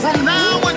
from now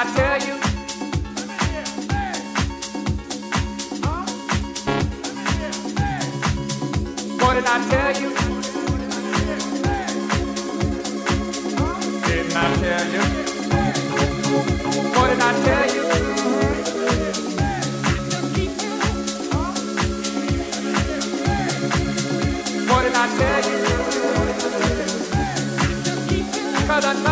I tell you? What did I tell you? did I tell you? What did I tell you? What did I tell you?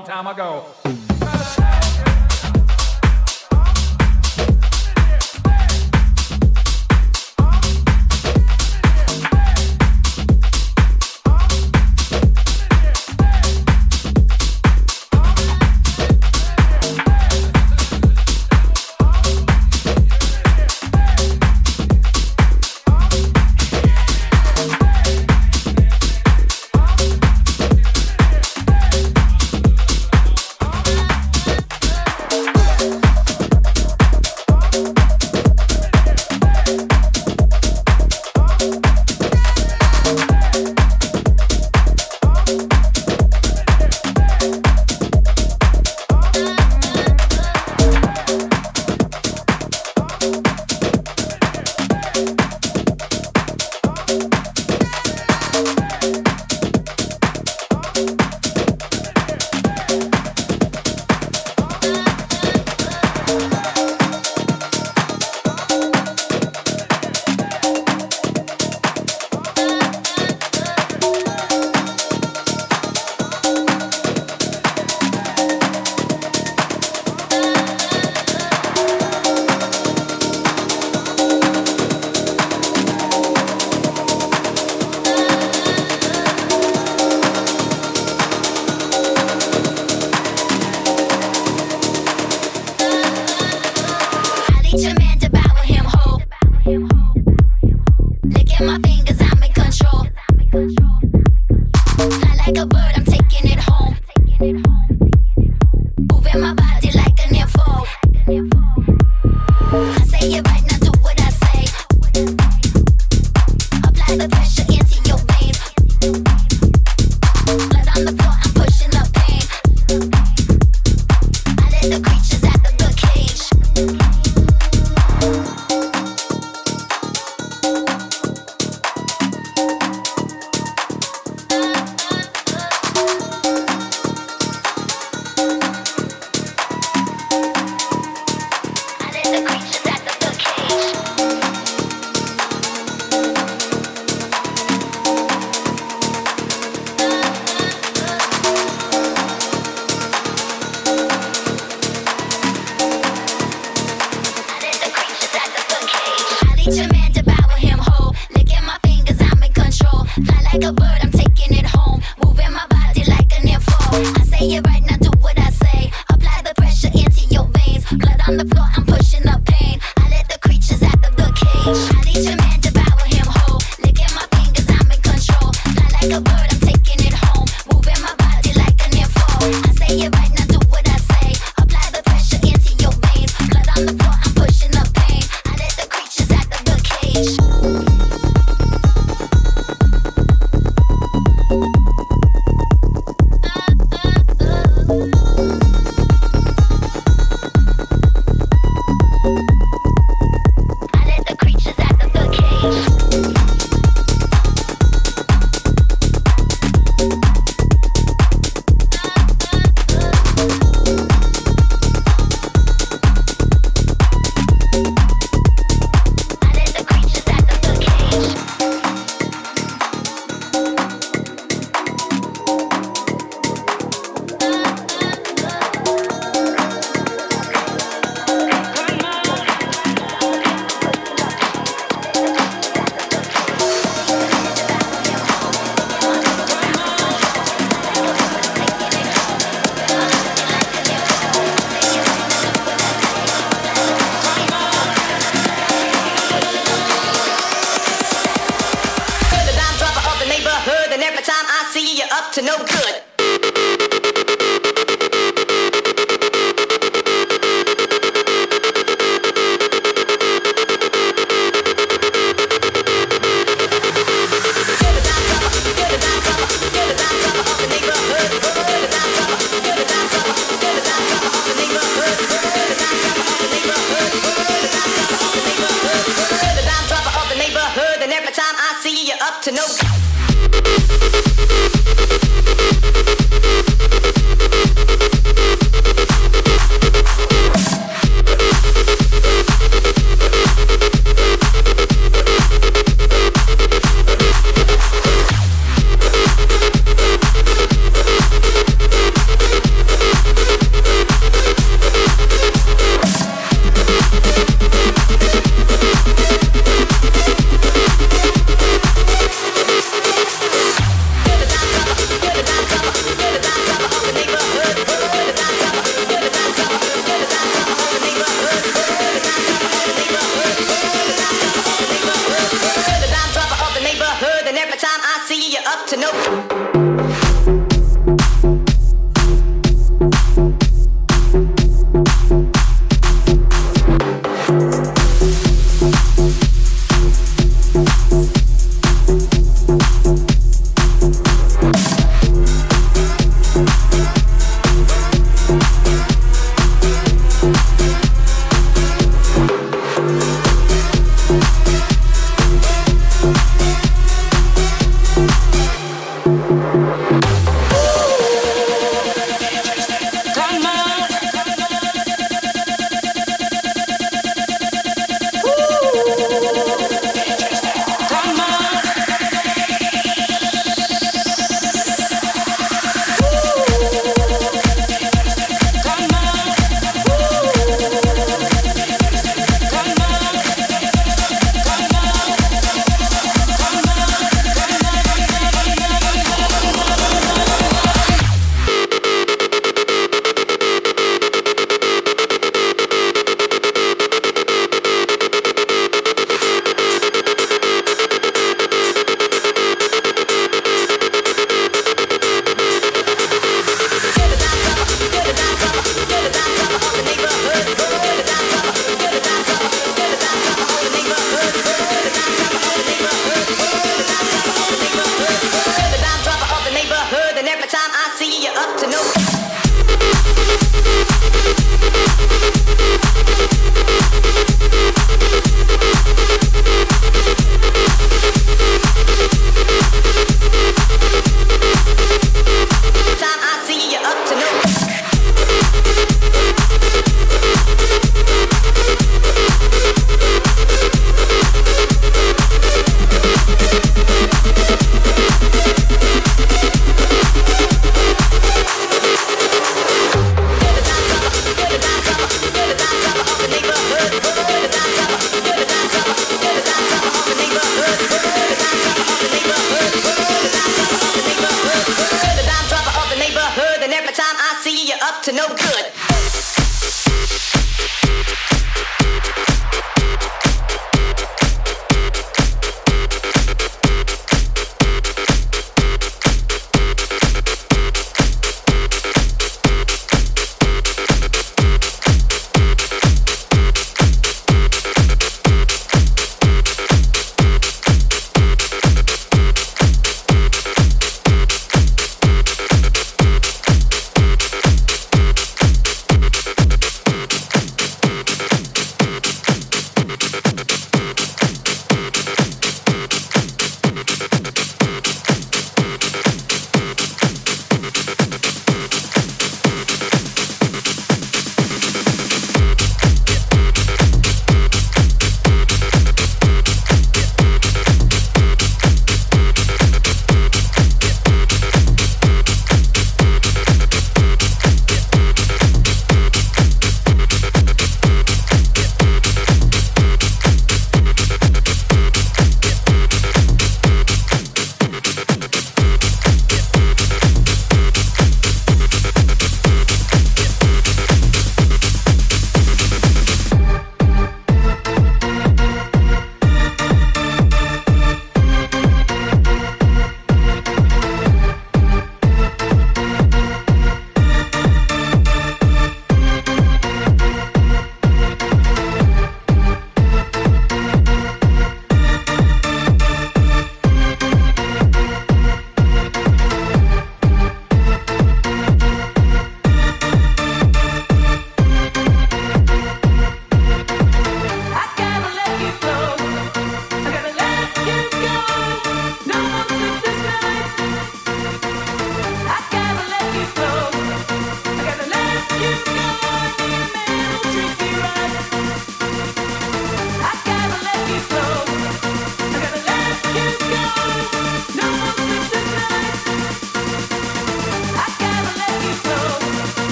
long time ago.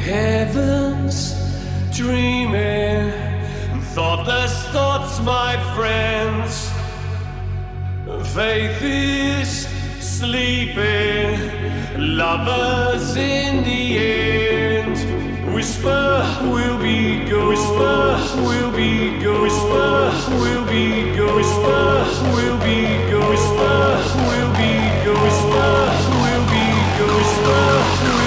Heavens dreaming thoughtless thoughts, my friends. Faith is sleeping, lovers in the end. Whisper will be ghost. whisper will be ghost. whisper will be ghost. whisper will be ghost. whisper will be good, whisper will be ghost. whisper.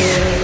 you.